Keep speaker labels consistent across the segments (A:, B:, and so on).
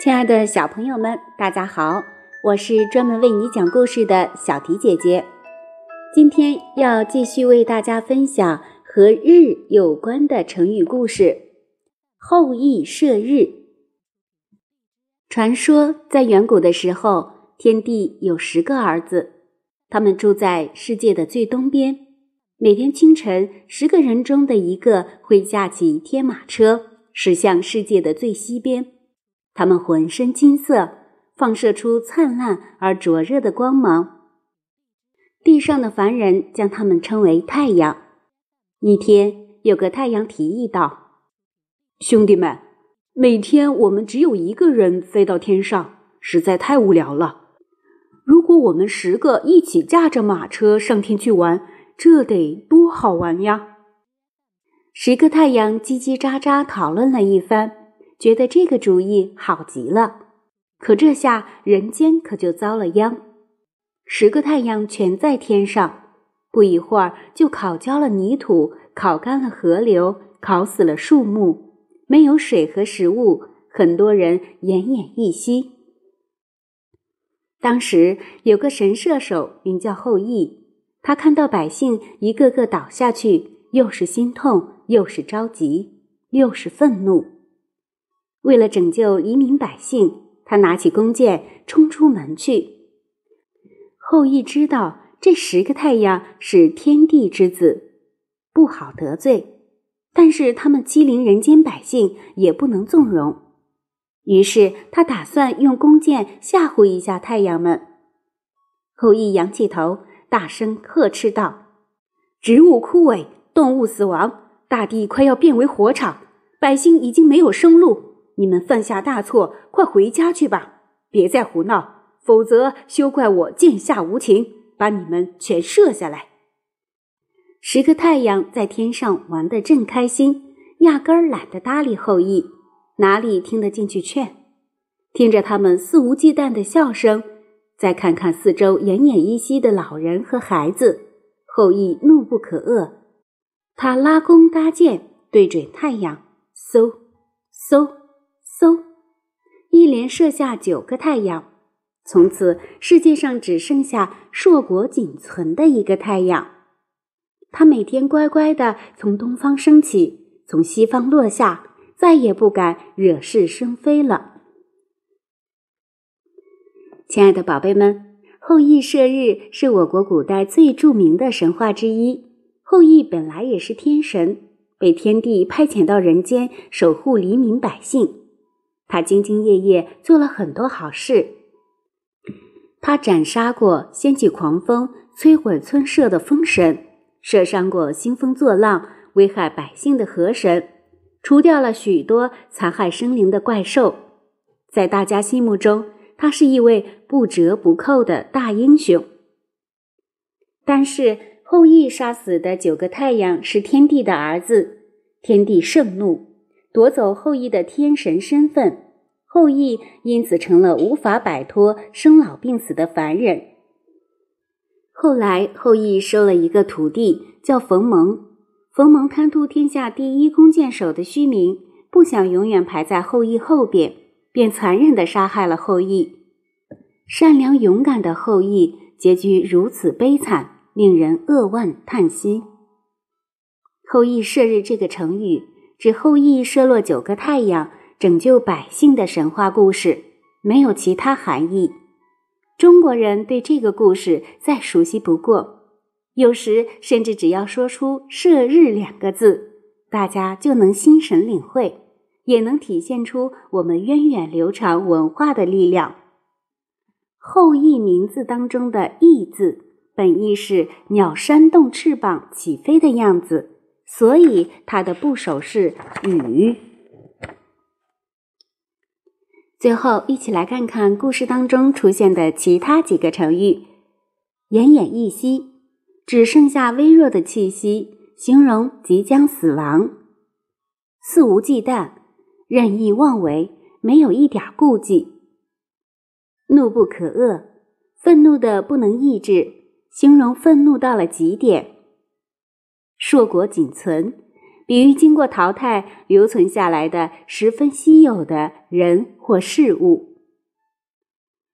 A: 亲爱的小朋友们，大家好！我是专门为你讲故事的小迪姐姐。今天要继续为大家分享和日有关的成语故事“后羿射日”。传说在远古的时候，天帝有十个儿子，他们住在世界的最东边。每天清晨，十个人中的一个会驾起天马车，驶向世界的最西边。他们浑身金色，放射出灿烂而灼热的光芒。地上的凡人将他们称为太阳。一天，有个太阳提议道：“
B: 兄弟们，每天我们只有一个人飞到天上，实在太无聊了。如果我们十个一起驾着马车上天去玩，这得多好玩呀！”
A: 十个太阳叽叽喳喳讨论了一番。觉得这个主意好极了，可这下人间可就遭了殃。十个太阳全在天上，不一会儿就烤焦了泥土，烤干了河流，烤死了树木，没有水和食物，很多人奄奄一息。当时有个神射手名叫后羿，他看到百姓一个个倒下去，又是心痛，又是着急，又是愤怒。为了拯救黎民百姓，他拿起弓箭冲出门去。后羿知道这十个太阳是天地之子，不好得罪，但是他们欺凌人间百姓，也不能纵容。于是他打算用弓箭吓唬一下太阳们。后羿仰起头，大声呵斥道：“植物枯萎，动物死亡，大地快要变为火场，百姓已经没有生路。”你们犯下大错，快回家去吧！别再胡闹，否则休怪我剑下无情，把你们全射下来。十个太阳在天上玩得正开心，压根儿懒得搭理后羿，哪里听得进去劝？听着他们肆无忌惮的笑声，再看看四周奄奄一息的老人和孩子，后羿怒不可遏，他拉弓搭箭，对准太阳，嗖嗖。嗖，一连射下九个太阳，从此世界上只剩下硕果仅存的一个太阳。它每天乖乖的从东方升起，从西方落下，再也不敢惹是生非了。亲爱的宝贝们，后羿射日是我国古代最著名的神话之一。后羿本来也是天神，被天帝派遣到人间守护黎民百姓。他兢兢业业做了很多好事。他斩杀过掀起狂风、摧毁村舍的风神，射伤过兴风作浪、危害百姓的河神，除掉了许多残害生灵的怪兽。在大家心目中，他是一位不折不扣的大英雄。但是后羿杀死的九个太阳是天帝的儿子，天帝盛怒。夺走后羿的天神身份，后羿因此成了无法摆脱生老病死的凡人。后来，后羿收了一个徒弟，叫冯蒙。冯蒙贪图天下第一弓箭手的虚名，不想永远排在后羿后边，便残忍地杀害了后羿。善良勇敢的后羿，结局如此悲惨，令人扼腕叹息。后羿射日这个成语。指后羿射落九个太阳，拯救百姓的神话故事，没有其他含义。中国人对这个故事再熟悉不过，有时甚至只要说出“射日”两个字，大家就能心神领会，也能体现出我们源远流长文化的力量。后羿名字当中的“羿”字，本意是鸟扇动翅膀起飞的样子。所以，它的部首是雨。最后，一起来看看故事当中出现的其他几个成语：奄奄一息，只剩下微弱的气息，形容即将死亡；肆无忌惮，任意妄为，没有一点顾忌；怒不可遏，愤怒的不能抑制，形容愤怒到了极点。硕果仅存，比喻经过淘汰留存下来的十分稀有的人或事物。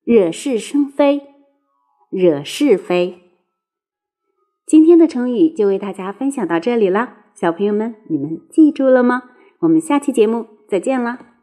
A: 惹是生非，惹是非。今天的成语就为大家分享到这里了，小朋友们，你们记住了吗？我们下期节目再见啦！